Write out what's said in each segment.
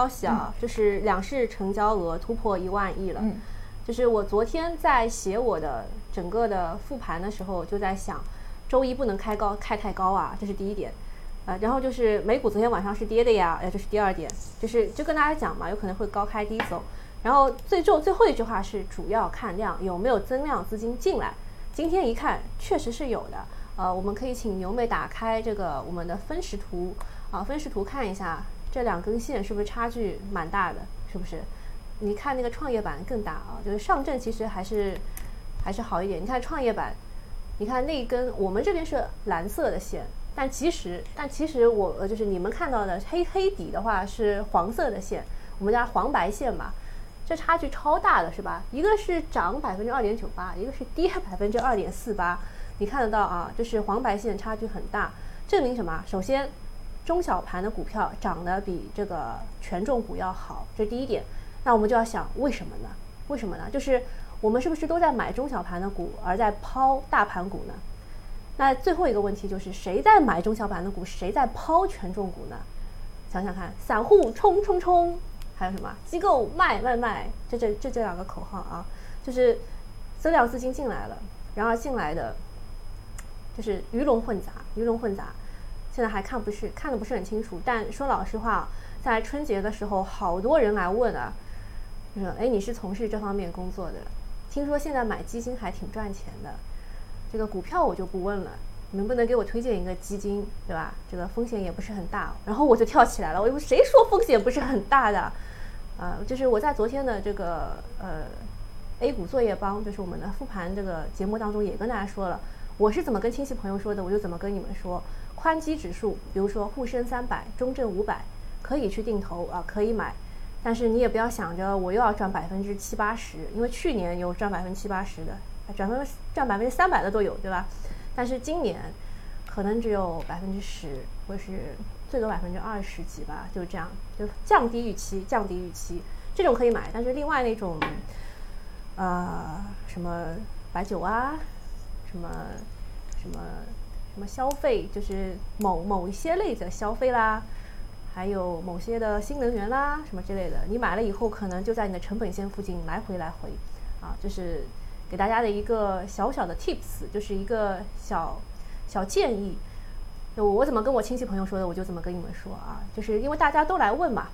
消息啊，就是两市成交额突破一万亿了。嗯就是我昨天在写我的整个的复盘的时候，就在想，周一不能开高开太高啊，这是第一点。呃，然后就是美股昨天晚上是跌的呀，呃，这是第二点，就是就跟大家讲嘛，有可能会高开低走。然后最重最后一句话是主要看量有没有增量资金进来。今天一看确实是有的。呃，我们可以请牛妹打开这个我们的分时图啊，分时图看一下这两根线是不是差距蛮大的，是不是？你看那个创业板更大啊，就是上证其实还是还是好一点。你看创业板，你看那根我们这边是蓝色的线，但其实但其实我就是你们看到的黑黑底的话是黄色的线，我们叫黄白线嘛，这差距超大的是吧？一个是涨百分之二点九八，一个是跌百分之二点四八，你看得到啊？就是黄白线差距很大，证明什么？首先，中小盘的股票涨得比这个权重股要好，这是第一点。那我们就要想为什么呢？为什么呢？就是我们是不是都在买中小盘的股，而在抛大盘股呢？那最后一个问题就是谁在买中小盘的股，谁在抛权重股呢？想想看，散户冲冲冲，还有什么机构卖卖卖，这这这这两个口号啊，就是增量资金进来了，然而进来的就是鱼龙混杂，鱼龙混杂，现在还看不是看的不是很清楚。但说老实话，在春节的时候，好多人来问啊，就说：“哎，你是从事这方面工作的，听说现在买基金还挺赚钱的。这个股票我就不问了，能不能给我推荐一个基金，对吧？这个风险也不是很大。”然后我就跳起来了，我说：“谁说风险不是很大的？啊，就是我在昨天的这个呃 A 股作业帮，就是我们的复盘这个节目当中也跟大家说了，我是怎么跟亲戚朋友说的，我就怎么跟你们说。宽基指数，比如说沪深三百、中证五百。”可以去定投啊，可以买，但是你也不要想着我又要赚百分之七八十，因为去年有赚百分之七八十的，赚分赚百分之三百的都有，对吧？但是今年可能只有百分之十，或是最多百分之二十几吧，就这样，就降低预期，降低预期，这种可以买。但是另外那种，呃，什么白酒啊，什么什么什么消费，就是某某一些类的消费啦。还有某些的新能源啦，什么之类的，你买了以后可能就在你的成本线附近来回来回，啊，就是给大家的一个小小的 tips，就是一个小小建议。就我怎么跟我亲戚朋友说的，我就怎么跟你们说啊，就是因为大家都来问嘛，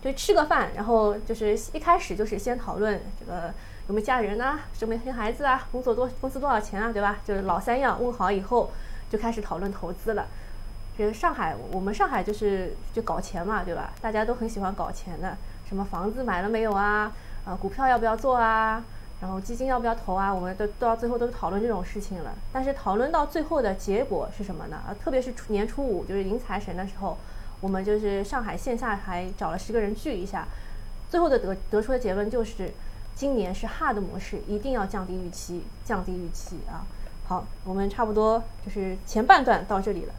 就吃个饭，然后就是一开始就是先讨论这个有没有家人啊，有没有生孩子啊，工作多工资多少钱啊，对吧？就是老三样问好以后，就开始讨论投资了。就是上海，我们上海就是就搞钱嘛，对吧？大家都很喜欢搞钱的，什么房子买了没有啊？啊，股票要不要做啊？然后基金要不要投啊？我们都到最后都讨论这种事情了。但是讨论到最后的结果是什么呢？啊，特别是年初五就是迎财神的时候，我们就是上海线下还找了十个人聚一下，最后的得得出的结论就是，今年是 hard 模式，一定要降低预期，降低预期啊。好，我们差不多就是前半段到这里了。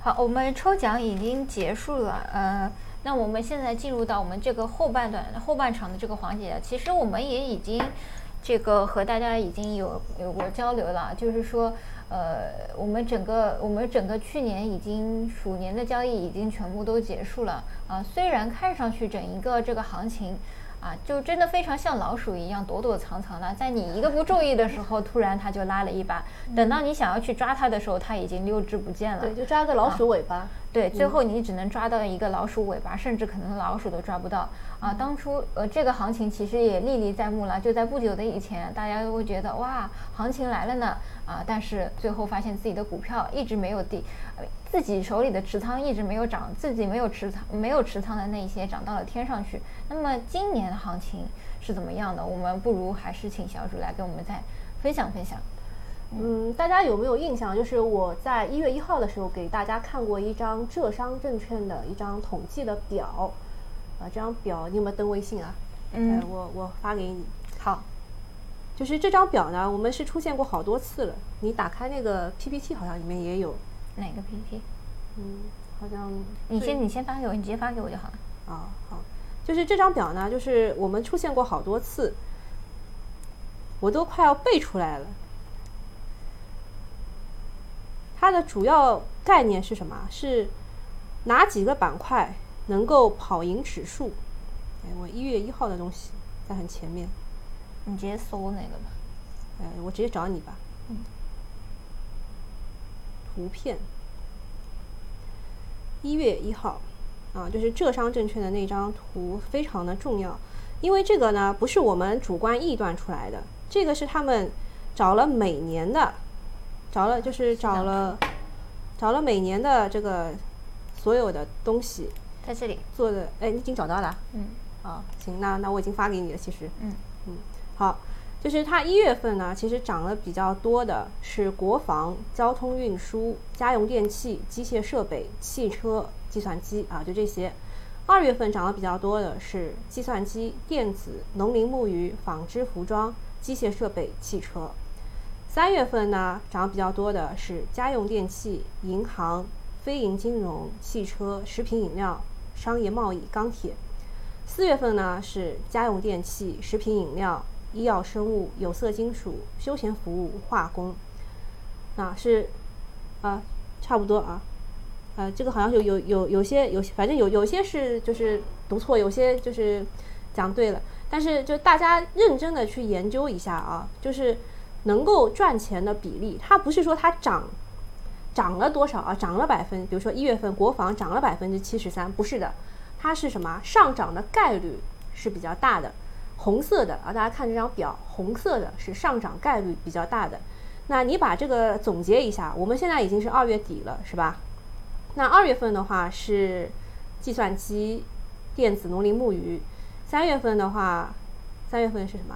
好，我们抽奖已经结束了，呃，那我们现在进入到我们这个后半段、后半场的这个环节。其实我们也已经这个和大家已经有有过交流了，就是说，呃，我们整个我们整个去年已经鼠年的交易已经全部都结束了啊。虽然看上去整一个这个行情。啊，就真的非常像老鼠一样躲躲藏藏的，在你一个不注意的时候，突然它就拉了一把，等到你想要去抓它的时候，它已经溜之不见了。对，就抓个老鼠尾巴。对，最后你只能抓到一个老鼠尾巴，甚至可能老鼠都抓不到啊！当初呃，这个行情其实也历历在目了，就在不久的以前，大家都会觉得哇，行情来了呢啊！但是最后发现自己的股票一直没有跌，自己手里的持仓一直没有涨，自己没有持仓没有持仓的那些涨到了天上去。那么今年的行情是怎么样的？我们不如还是请小主来跟我们再分享分享。嗯，大家有没有印象？就是我在一月一号的时候给大家看过一张浙商证券的一张统计的表，啊，这张表你有没有登微信啊？嗯，我我发给你。好，就是这张表呢，我们是出现过好多次了。你打开那个 PPT，好像里面也有。哪个 PPT？嗯，好像。你先你先发给我，你直接发给我就好了。啊，好。就是这张表呢，就是我们出现过好多次，我都快要背出来了。它的主要概念是什么？是哪几个板块能够跑赢指数。哎，我一月一号的东西在很前面，你直接搜那个吧。哎，我直接找你吧。嗯。图片，一月一号，啊，就是浙商证券的那张图非常的重要，因为这个呢不是我们主观臆断出来的，这个是他们找了每年的，找了就是找了找了每年的这个所有的东西在这里做的，哎，你已经找到了？嗯。啊，行，那那我已经发给你了，其实。嗯嗯，好。就是它一月份呢，其实涨得比较多的是国防、交通运输、家用电器、机械设备、汽车、计算机啊，就这些。二月份涨得比较多的是计算机、电子、农林牧渔、纺织服装、机械设备、汽车。三月份呢，涨得比较多的是家用电器、银行、非银金融、汽车、食品饮料、商业贸易、钢铁。四月份呢，是家用电器、食品饮料。医药生物、有色金属、休闲服务、化工，啊是，啊差不多啊，呃这个好像有有有有些有些反正有有些是就是读错，有些就是讲对了，但是就大家认真的去研究一下啊，就是能够赚钱的比例，它不是说它涨涨了多少啊，涨了百分，比如说一月份国防涨了百分之七十三，不是的，它是什么上涨的概率是比较大的。红色的啊，大家看这张表，红色的是上涨概率比较大的。那你把这个总结一下，我们现在已经是二月底了，是吧？那二月份的话是计算机、电子、农林牧渔；三月份的话，三月份是什么？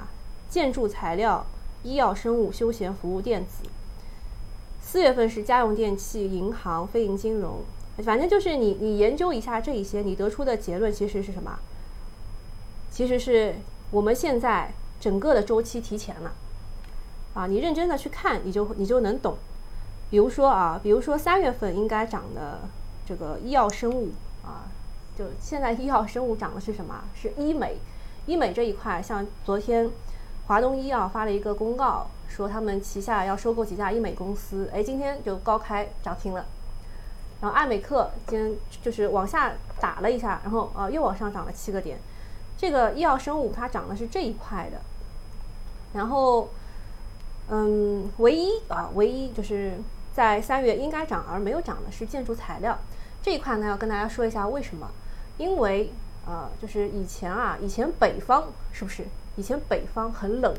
建筑材料、医药生物、休闲服务、电子；四月份是家用电器、银行、非银金融。反正就是你你研究一下这一些，你得出的结论其实是什么？其实是。我们现在整个的周期提前了，啊，你认真的去看，你就你就能懂。比如说啊，比如说三月份应该涨的这个医药生物啊，就现在医药生物涨的是什么？是医美，医美这一块，像昨天华东医药发了一个公告，说他们旗下要收购几家医美公司，哎，今天就高开涨停了。然后艾美克今天就是往下打了一下，然后啊又往上涨了七个点。这个医药生物它涨的是这一块的，然后，嗯，唯一啊，唯一就是在三月应该涨而没有涨的是建筑材料这一块呢，要跟大家说一下为什么？因为呃，就是以前啊，以前北方是不是？以前北方很冷，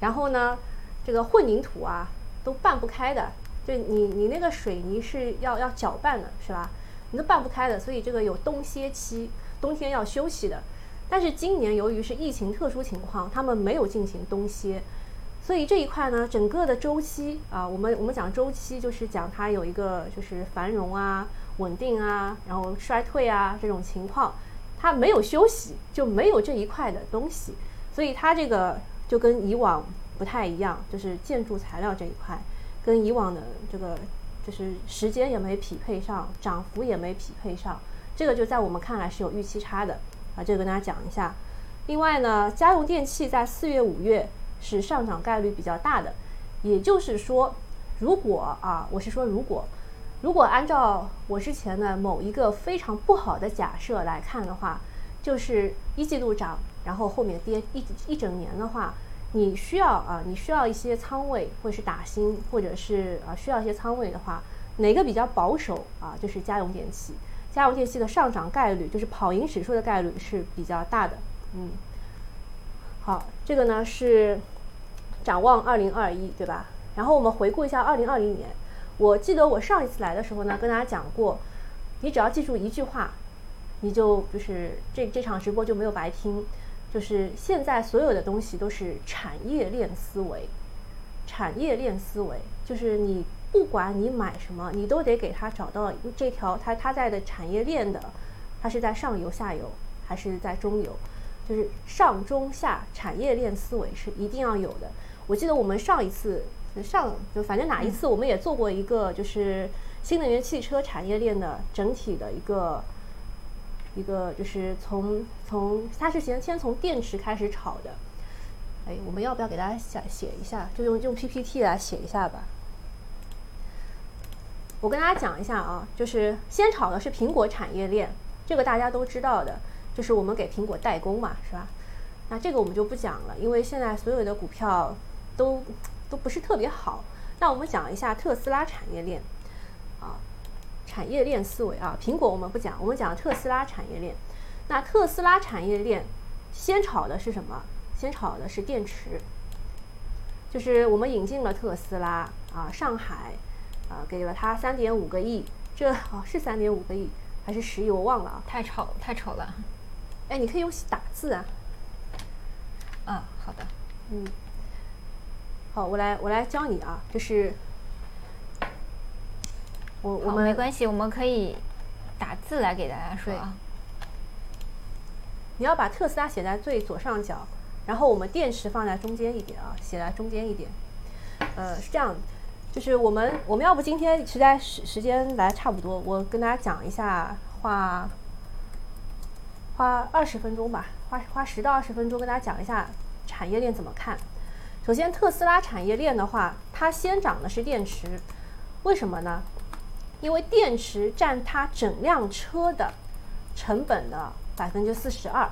然后呢，这个混凝土啊都拌不开的，就你你那个水泥是要要搅拌的，是吧？你都拌不开的，所以这个有冬歇期，冬天要休息的。但是今年由于是疫情特殊情况，他们没有进行冬歇，所以这一块呢，整个的周期啊，我们我们讲周期就是讲它有一个就是繁荣啊、稳定啊，然后衰退啊这种情况，它没有休息，就没有这一块的东西，所以它这个就跟以往不太一样，就是建筑材料这一块跟以往的这个就是时间也没匹配上，涨幅也没匹配上，这个就在我们看来是有预期差的。啊，这个跟大家讲一下。另外呢，家用电器在四月、五月是上涨概率比较大的。也就是说，如果啊，我是说如果，如果按照我之前的某一个非常不好的假设来看的话，就是一季度涨，然后后面跌一一整年的话，你需要啊，你需要一些仓位，或者是打新，或者是啊需要一些仓位的话，哪个比较保守啊？就是家用电器。家用电器的上涨概率，就是跑赢指数的概率是比较大的。嗯，好，这个呢是展望二零二一，对吧？然后我们回顾一下二零二零年。我记得我上一次来的时候呢，跟大家讲过，你只要记住一句话，你就就是这这场直播就没有白听。就是现在所有的东西都是产业链思维，产业链思维就是你。不管你买什么，你都得给他找到这条他他在的产业链的，它是在上游、下游还是在中游？就是上中下产业链思维是一定要有的。我记得我们上一次上就反正哪一次我们也做过一个就是新能源汽车产业链的整体的一个一个就是从从它是先先从电池开始炒的。哎，我们要不要给大家写写一下？就用用 PPT 来写一下吧。我跟大家讲一下啊，就是先炒的是苹果产业链这个大家都知道的，就是我们给苹果代工嘛，是吧？那这个我们就不讲了，因为现在所有的股票都都不是特别好。那我们讲一下特斯拉产业链，产业链思维啊。苹果我们不讲，我们讲特斯拉产业链。那特斯拉产业链先炒的是什么？先炒的是电池，就是我们引进了特斯拉啊，上海啊给了他三点五个亿，这哦是三点五个亿还是十亿我忘了啊。太丑太丑了。哎，你可以用打字啊。啊，好的，嗯。好，我来我来教你啊，就是我我们没关系，我们可以打字来给大家说啊。你要把特斯拉写在最左上角，然后我们电池放在中间一点啊，写在中间一点。呃，是这样，就是我们我们要不今天实在时时间来差不多，我跟大家讲一下，花花二十分钟吧，花花十到二十分钟跟大家讲一下产业链怎么看。首先，特斯拉产业链的话，它先涨的是电池，为什么呢？因为电池占它整辆车的成本的百分之四十二，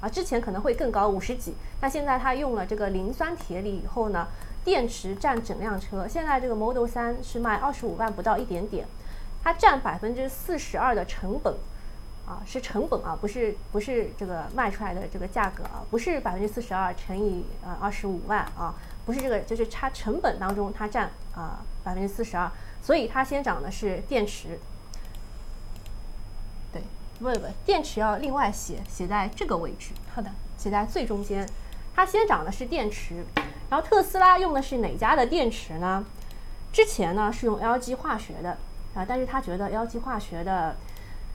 啊，之前可能会更高，五十几，那现在它用了这个磷酸铁锂以后呢，电池占整辆车，现在这个 Model 三是卖二十五万不到一点点，它占百分之四十二的成本。啊，是成本啊，不是不是这个卖出来的这个价格啊，不是百分之四十二乘以呃二十五万啊，不是这个，就是它成本当中它占啊百分之四十二，所以它先涨的是电池。对，不不不，电池要另外写，写在这个位置。好的，写在最中间。它先涨的是电池，然后特斯拉用的是哪家的电池呢？之前呢是用 LG 化学的啊，但是他觉得 LG 化学的。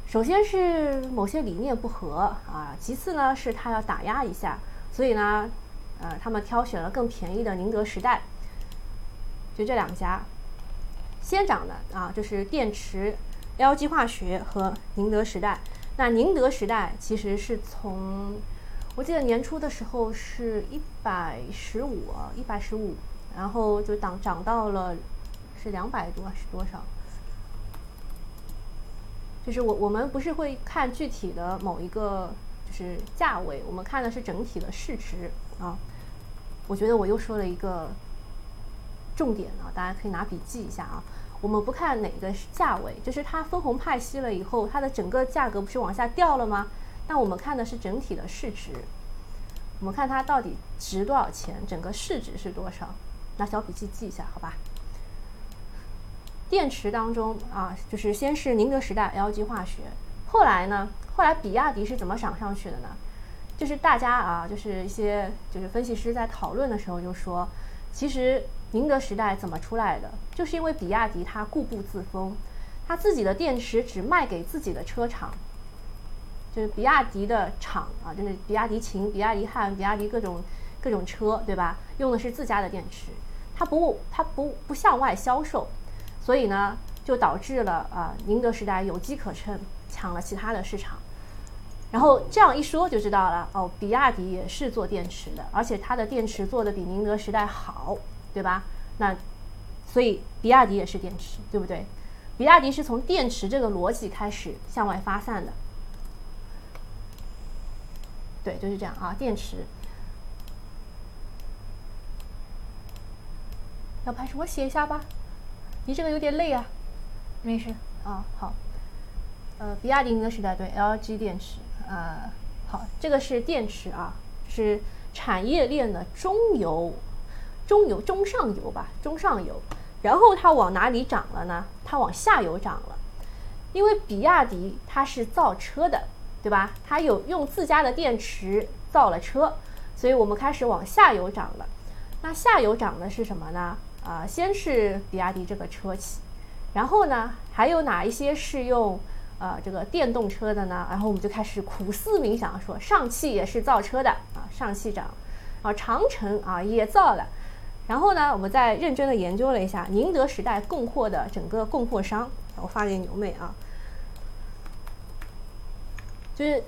首先是某些理念不合啊，其次呢是他要打压一下，所以呢，呃，他们挑选了更便宜的宁德时代，就这两家，先涨的啊，就是电池，LG 化学和宁德时代。那宁德时代其实是从，我记得年初的时候是一百十五，一百十五，然后就涨涨到了是两百多是多少？就是我我们不是会看具体的某一个就是价位，我们看的是整体的市值啊。我觉得我又说了一个重点啊，大家可以拿笔记一下啊。我们不看哪个价位，就是它分红派息了以后，它的整个价格不是往下掉了吗？那我们看的是整体的市值，我们看它到底值多少钱，整个市值是多少？拿小笔记记一下，好吧？电池当中啊，就是先是宁德时代、LG 化学，后来呢，后来比亚迪是怎么涨上去的呢？就是大家啊，就是一些就是分析师在讨论的时候就说，其实宁德时代怎么出来的，就是因为比亚迪它固步自封，它自己的电池只卖给自己的车厂，就是比亚迪的厂啊，就是比亚迪秦、比亚迪汉、比亚迪各种各种车，对吧？用的是自家的电池，它不它不不向外销售。所以呢，就导致了啊，宁德时代有机可乘，抢了其他的市场。然后这样一说就知道了哦，比亚迪也是做电池的，而且它的电池做的比宁德时代好，对吧？那所以比亚迪也是电池，对不对？比亚迪是从电池这个逻辑开始向外发散的。对，就是这样啊，电池。要拍什么？写一下吧。你这个有点累啊，没事啊，好，呃，比亚迪宁德时代对 LG 电池，呃，好，这个是电池啊，是产业链的中游、中游、中上游吧，中上游。然后它往哪里涨了呢？它往下游涨了，因为比亚迪它是造车的，对吧？它有用自家的电池造了车，所以我们开始往下游涨了。那下游涨的是什么呢？啊，先是比亚迪这个车企，然后呢，还有哪一些是用呃这个电动车的呢？然后我们就开始苦思冥想，说上汽也是造车的啊，上汽涨，啊长城啊也造了，然后呢，我们再认真的研究了一下宁德时代供货的整个供货商，我发给牛妹啊，就是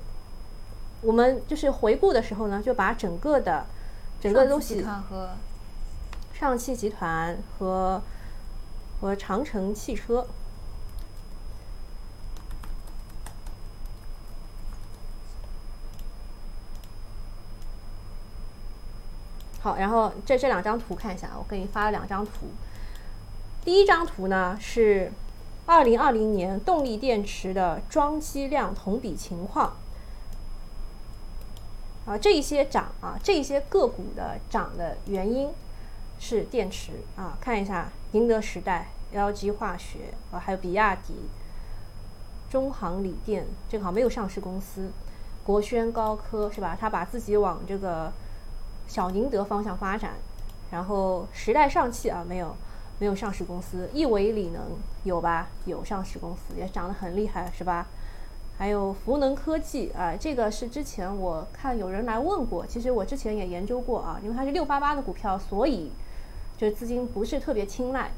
我们就是回顾的时候呢，就把整个的整个东西和。上汽集团和和长城汽车，好，然后这这两张图看一下，我给你发了两张图。第一张图呢是二零二零年动力电池的装机量同比情况。啊，这一些涨啊，这一些个股的涨的原因是电池啊，看一下宁德时代、LG 化学啊，还有比亚迪、中航锂电，这个好像没有上市公司，国轩高科是吧？他把自己往这个小宁德方向发展，然后时代上汽啊，没有没有上市公司，亿维锂能有吧？有上市公司，也涨得很厉害是吧？还有福能科技啊，这个是之前我看有人来问过，其实我之前也研究过啊，因为它是六八八的股票，所以就是资金不是特别青睐。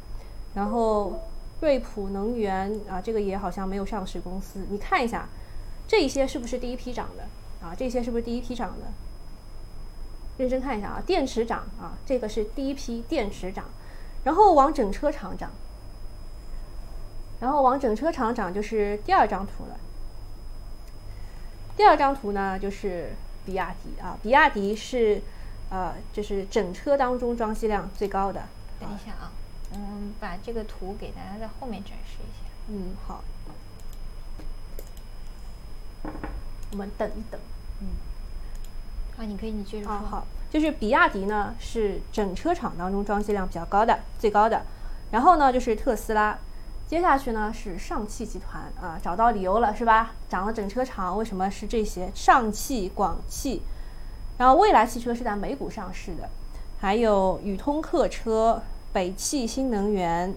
然后瑞普能源啊，这个也好像没有上市公司，你看一下，这一些是不是第一批涨的啊？这些是不是第一批涨的？认真看一下啊，电池涨啊，这个是第一批电池涨，然后往整车厂涨，然后往整车厂涨就是第二张图了。第二张图呢，就是比亚迪啊，比亚迪是，呃，就是整车当中装机量最高的。等一下啊，嗯，把这个图给大家在后面展示一下。嗯，好。我们等一等。嗯。啊，你可以，你接着说。好，就是比亚迪呢是整车厂当中装机量比较高的，最高的。然后呢，就是特斯拉。接下去呢是上汽集团啊，找到理由了是吧？涨了整车厂，为什么是这些？上汽、广汽，然后蔚来汽车是在美股上市的，还有宇通客车、北汽新能源，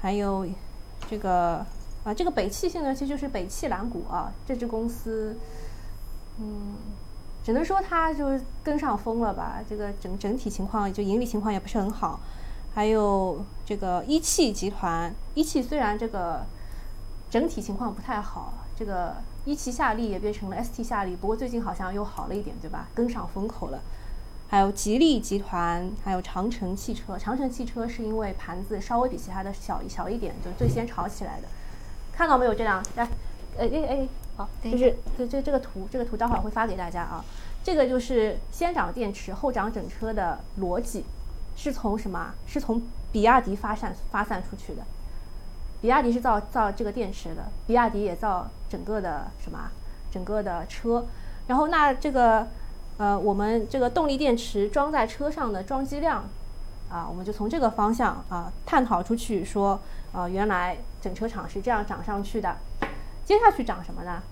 还有这个啊，这个北汽新能源其实就是北汽蓝谷啊，这支公司，嗯，只能说它就是跟上风了吧，这个整整体情况就盈利情况也不是很好。还有这个一汽集团，一汽虽然这个整体情况不太好，这个一汽夏利也变成了 ST 夏利，不过最近好像又好了一点，对吧？跟上风口了。还有吉利集团，还有长城汽车，长城汽车是因为盘子稍微比其他的小一小一点，就最先炒起来的。看到没有？这两来，哎哎哎，好，就是这这这个图，这个图待会儿会发给大家啊。这个就是先涨电池后涨整车的逻辑。是从什么？是从比亚迪发散发散出去的。比亚迪是造造这个电池的，比亚迪也造整个的什么？整个的车。然后那这个呃，我们这个动力电池装在车上的装机量啊，我们就从这个方向啊探讨出去，说啊，原来整车厂是这样涨上去的。接下去涨什么呢？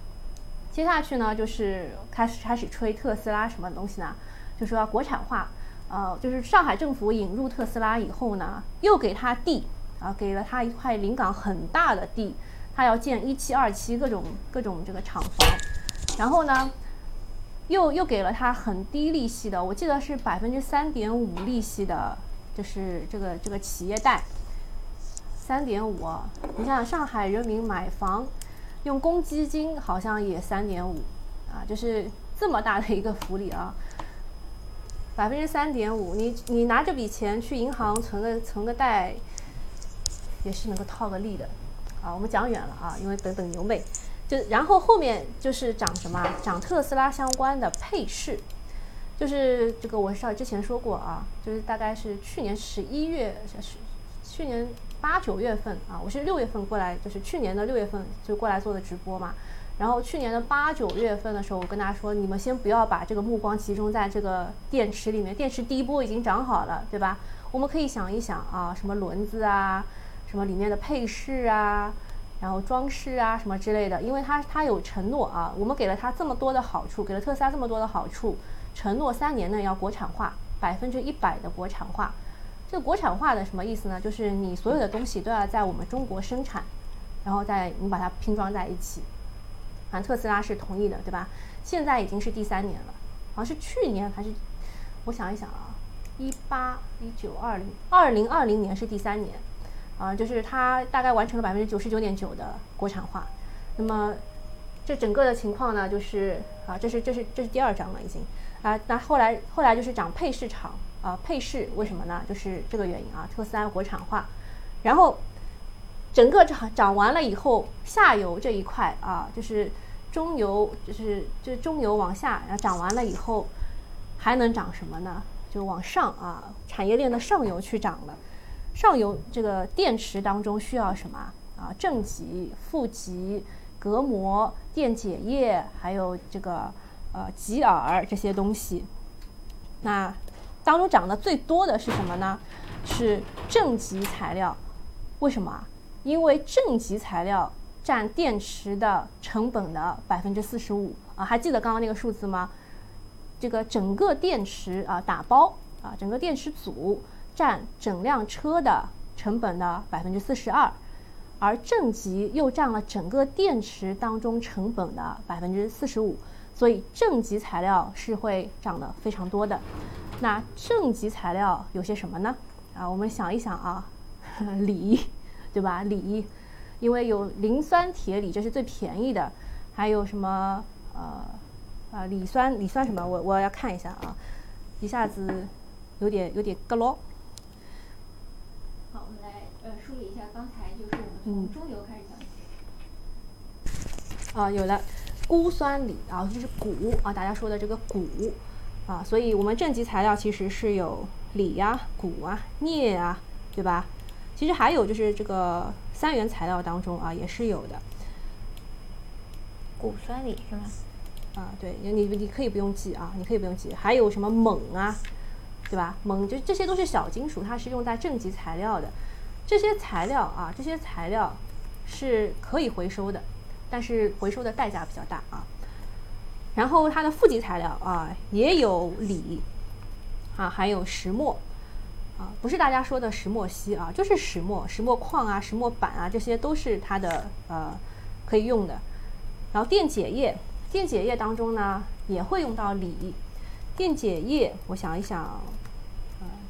接下去呢，就是开始开始吹特斯拉什么东西呢？就说要国产化。呃，就是上海政府引入特斯拉以后呢，又给他地啊，给了他一块临港很大的地，他要建一期、二期各种各种这个厂房，然后呢，又又给了他很低利息的，我记得是百分之三点五利息的，就是这个这个企业贷，三点五，你想想上海人民买房用公积金好像也三点五，啊，就是这么大的一个福利啊。百分之三点五，你你拿这笔钱去银行存个存个贷，也是能够套个利的，啊，我们讲远了啊，因为等等牛妹，就然后后面就是涨什么？涨特斯拉相关的配饰，就是这个我上之前说过啊，就是大概是去年十一月，是去年八九月份啊，我是六月份过来，就是去年的六月份就过来做的直播嘛。然后去年的八九月份的时候，我跟大家说，你们先不要把这个目光集中在这个电池里面，电池第一波已经涨好了，对吧？我们可以想一想啊，什么轮子啊，什么里面的配饰啊，然后装饰啊，什么之类的，因为它它有承诺啊，我们给了它这么多的好处，给了特斯拉这么多的好处，承诺三年内要国产化，百分之一百的国产化。这国产化的什么意思呢？就是你所有的东西都要在我们中国生产，然后再你把它拼装在一起。反正特斯拉是同意的，对吧？现在已经是第三年了，好像是去年还是？我想一想啊，一八、一九、二零、二零二零年是第三年，啊，就是它大概完成了百分之九十九点九的国产化。那么这整个的情况呢，就是啊，这是这是这是第二章了已经啊。那后来后来就是涨配市场啊，配饰为什么呢？就是这个原因啊，特斯拉国产化，然后整个涨涨完了以后，下游这一块啊，就是。中游就是就中游往下，然后涨完了以后，还能涨什么呢？就往上啊，产业链的上游去涨了。上游这个电池当中需要什么啊？正极、负极、隔膜、电解液，还有这个呃极饵这些东西。那当中涨得最多的是什么呢？是正极材料。为什么？因为正极材料占电池的成本的百分之四十五啊。还记得刚刚那个数字吗？这个整个电池啊打包啊，整个电池组。占整辆车的成本的百分之四十二，而正极又占了整个电池当中成本的百分之四十五，所以正极材料是会涨得非常多的。那正极材料有些什么呢？啊，我们想一想啊，锂，对吧？锂，因为有磷酸铁锂，这是最便宜的，还有什么呃啊锂酸锂酸什么？我我要看一下啊，一下子有点有点咯咯。梳理一下，刚才就是我们从中游开始讲起。啊，有了，钴酸锂啊，就是钴啊，大家说的这个钴啊，所以我们正极材料其实是有锂呀、钴啊、镍啊，对吧？其实还有就是这个三元材料当中啊，也是有的。钴酸锂是吗？啊，对，你你可以不用记啊，你可以不用记。还有什么锰啊，对吧？锰就这些都是小金属，它是用在正极材料的。这些材料啊，这些材料是可以回收的，但是回收的代价比较大啊。然后它的负极材料啊，也有锂啊，还有石墨啊，不是大家说的石墨烯啊，就是石墨、石墨矿啊、石墨板啊，这些都是它的呃可以用的。然后电解液，电解液当中呢也会用到锂。电解液，我想一想，啊，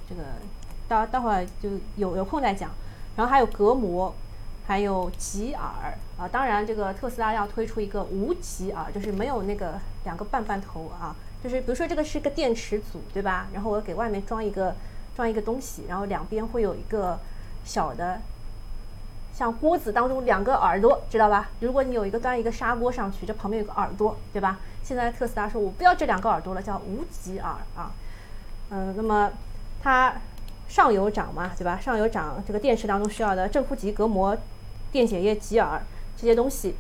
这个待待会儿就有有空再讲。然后还有隔膜，还有极饵啊，当然这个特斯拉要推出一个无极啊，就是没有那个两个半半头啊，就是比如说这个是个电池组，对吧？然后我给外面装一个装一个东西，然后两边会有一个小的，像锅子当中两个耳朵，知道吧？如果你有一个端一个砂锅上去，这旁边有个耳朵，对吧？现在特斯拉说我不要这两个耳朵了，叫无极耳啊，嗯，那么它。上游涨嘛，对吧？上游涨，这个电池当中需要的正负极隔膜、电解液、极耳这些东西，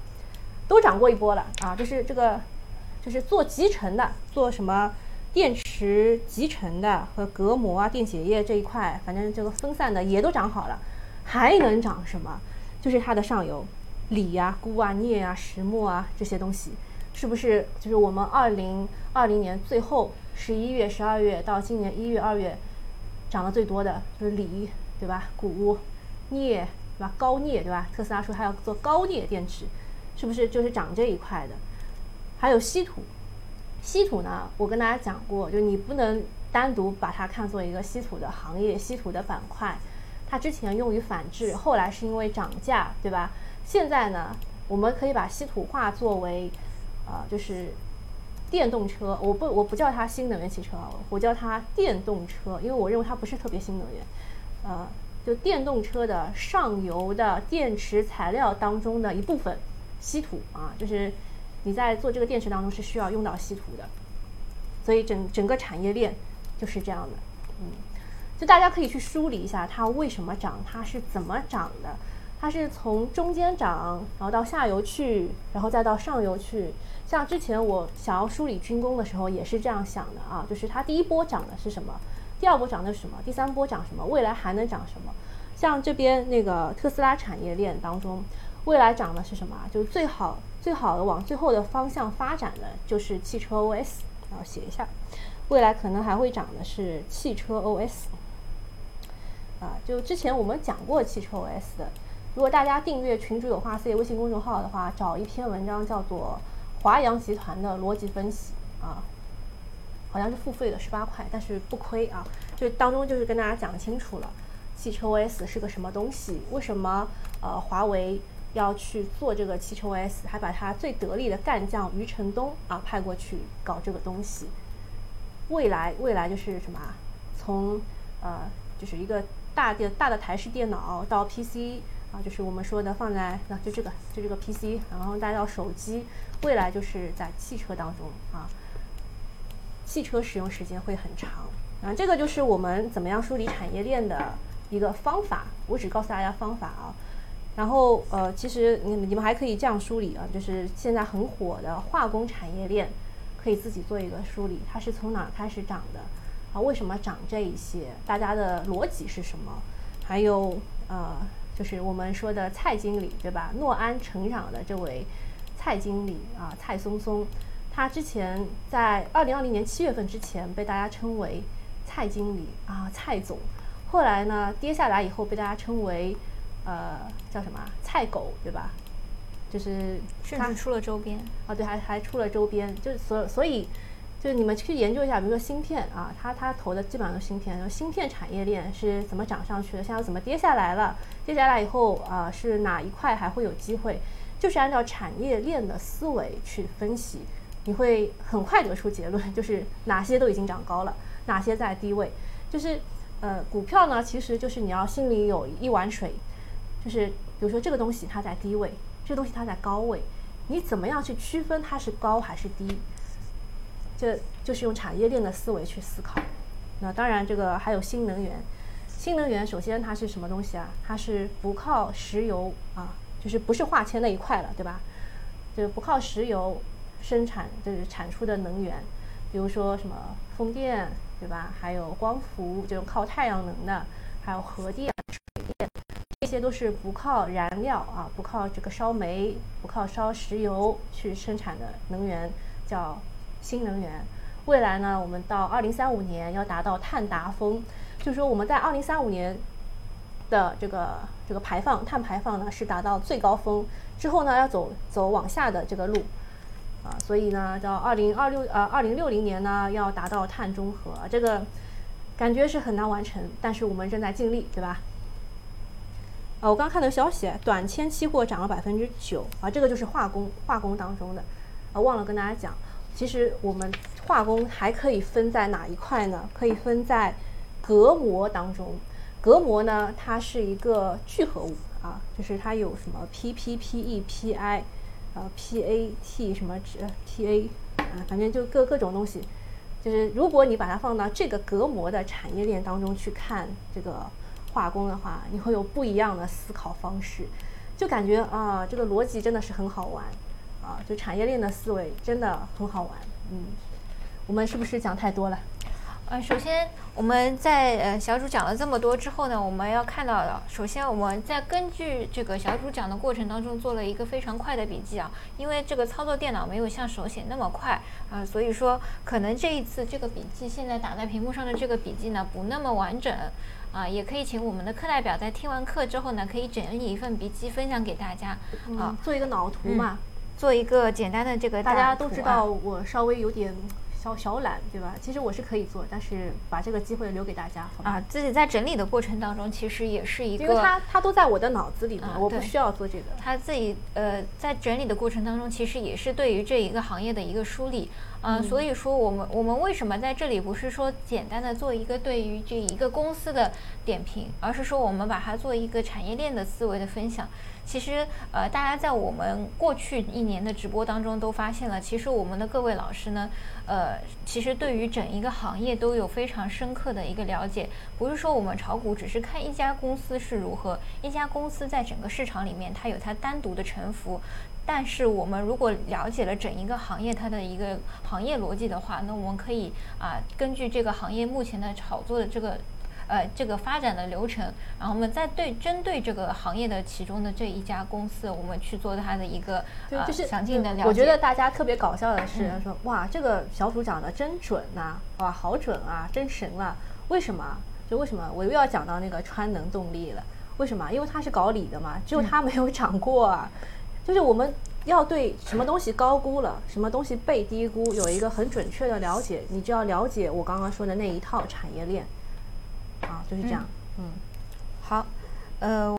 都涨过一波了啊！就是这个，就是做集成的，做什么电池集成的和隔膜啊、电解液这一块，反正这个分散的也都涨好了。还能涨什么？就是它的上游，锂呀、钴啊、镍啊、石墨啊这些东西，是不是？就是我们二零二零年最后十一月、十二月到今年一月、二月。涨得最多的就是锂，对吧？钴、镍，对吧？高镍，对吧？特斯拉说它要做高镍电池，是不是就是涨这一块的？还有稀土，稀土呢？我跟大家讲过，就你不能单独把它看作一个稀土的行业、稀土的板块。它之前用于反制，后来是因为涨价，对吧？现在呢，我们可以把稀土化作为，呃，就是。电动车，我不我不叫它新能源汽车，我叫它电动车，因为我认为它不是特别新能源，呃，就电动车的上游的电池材料当中的一部分，稀土啊，就是你在做这个电池当中是需要用到稀土的，所以整整个产业链就是这样的，嗯，就大家可以去梳理一下它为什么涨，它是怎么涨的，它是从中间涨，然后到下游去，然后再到上游去。像之前我想要梳理军工的时候，也是这样想的啊，就是它第一波涨的是什么，第二波涨的是什么，第三波涨什么，未来还能涨什么？像这边那个特斯拉产业链当中，未来涨的是什么？就是最好最好的往最后的方向发展的就是汽车 OS，然后写一下，未来可能还会涨的是汽车 OS。啊，就之前我们讲过汽车 OS 的，如果大家订阅群主有话 C 微信公众号的话，找一篇文章叫做。华阳集团的逻辑分析啊，好像是付费的十八块，但是不亏啊。就当中就是跟大家讲清楚了，汽车 OS 是个什么东西，为什么呃华为要去做这个汽车 OS，还把他最得力的干将余承东啊派过去搞这个东西。未来未来就是什么？从呃就是一个大电大的台式电脑到 PC。啊，就是我们说的放在那，就这个，就这个 PC，然后带到手机，未来就是在汽车当中啊，汽车使用时间会很长。啊，这个就是我们怎么样梳理产业链的一个方法。我只告诉大家方法啊。然后呃，其实你们你们还可以这样梳理啊，就是现在很火的化工产业链，可以自己做一个梳理，它是从哪儿开始涨的啊？为什么涨这一些？大家的逻辑是什么？还有呃，就是我们说的蔡经理对吧？诺安成长的这位蔡经理啊，蔡松松，他之前在二零二零年七月份之前被大家称为蔡经理啊，蔡总，后来呢跌下来以后被大家称为。呃，叫什么菜狗对吧？就是甚至出了周边啊，对，还还出了周边，就是所所以，就是你们去研究一下，比如说芯片啊，他他投的基本上都是芯片，然后芯片产业链是怎么涨上去的，现在怎么跌下来了？跌下来以后啊，是哪一块还会有机会？就是按照产业链的思维去分析，你会很快得出结论，就是哪些都已经涨高了，哪些在低位。就是呃，股票呢，其实就是你要心里有一碗水。就是比如说这个东西它在低位，这东西它在高位，你怎么样去区分它是高还是低？这就是用产业链的思维去思考。那当然，这个还有新能源。新能源首先它是什么东西啊？它是不靠石油啊，就是不是化纤那一块了，对吧？就是不靠石油生产，就是产出的能源，比如说什么风电，对吧？还有光伏这种靠太阳能的，还有核电。水电这些都是不靠燃料啊，不靠这个烧煤，不靠烧石油去生产的能源，叫新能源。未来呢，我们到二零三五年要达到碳达峰，就是说我们在二零三五年的这个这个排放碳排放呢是达到最高峰，之后呢要走走往下的这个路啊，所以呢到二零二六呃二零六零年呢要达到碳中和，这个感觉是很难完成，但是我们正在尽力，对吧？啊，我刚看到消息，短签期货涨了百分之九啊，这个就是化工化工当中的，啊，忘了跟大家讲，其实我们化工还可以分在哪一块呢？可以分在隔膜当中，隔膜呢，它是一个聚合物啊，就是它有什么 P P P E P I，呃 P A T 什么 T A，啊，反正就各各种东西，就是如果你把它放到这个隔膜的产业链当中去看这个。化工的话，你会有不一样的思考方式，就感觉啊，这个逻辑真的是很好玩，啊，就产业链的思维真的很好玩。嗯，我们是不是讲太多了？呃，首先我们在呃小组讲了这么多之后呢，我们要看到的，首先我们在根据这个小组讲的过程当中做了一个非常快的笔记啊，因为这个操作电脑没有像手写那么快啊，所以说可能这一次这个笔记现在打在屏幕上的这个笔记呢不那么完整。啊，也可以请我们的课代表在听完课之后呢，可以整理一份笔记分享给大家啊，做一个脑图嘛，做一个简单的这个。大家都知道我稍微有点小小懒，对吧？其实我是可以做，但是把这个机会留给大家，好啊，自己在整理的过程当中，其实也是一个，因为它它都在我的脑子里嘛，我不需要做这个。他自己呃，在整理的过程当中，其实也是对于这一个行业的一个梳理。嗯，所以说我们我们为什么在这里不是说简单的做一个对于这一个公司的点评，而是说我们把它做一个产业链的思维的分享。其实呃，大家在我们过去一年的直播当中都发现了，其实我们的各位老师呢，呃，其实对于整一个行业都有非常深刻的一个了解。不是说我们炒股只是看一家公司是如何，一家公司在整个市场里面它有它单独的沉浮。但是我们如果了解了整一个行业它的一个行业逻辑的话，那我们可以啊根据这个行业目前的炒作的这个呃这个发展的流程，然后我们再对针对这个行业的其中的这一家公司，我们去做它的一个呃详尽的了解。我觉得大家特别搞笑的是说哇这个小组讲的真准呐，哇好准啊，真神了！为什么？就为什么我又要讲到那个川能动力了？为什么？因为他是搞理的嘛，只有他没有涨过啊。就是我们要对什么东西高估了，什么东西被低估，有一个很准确的了解。你就要了解我刚刚说的那一套产业链，啊，就是这样。嗯，好，呃。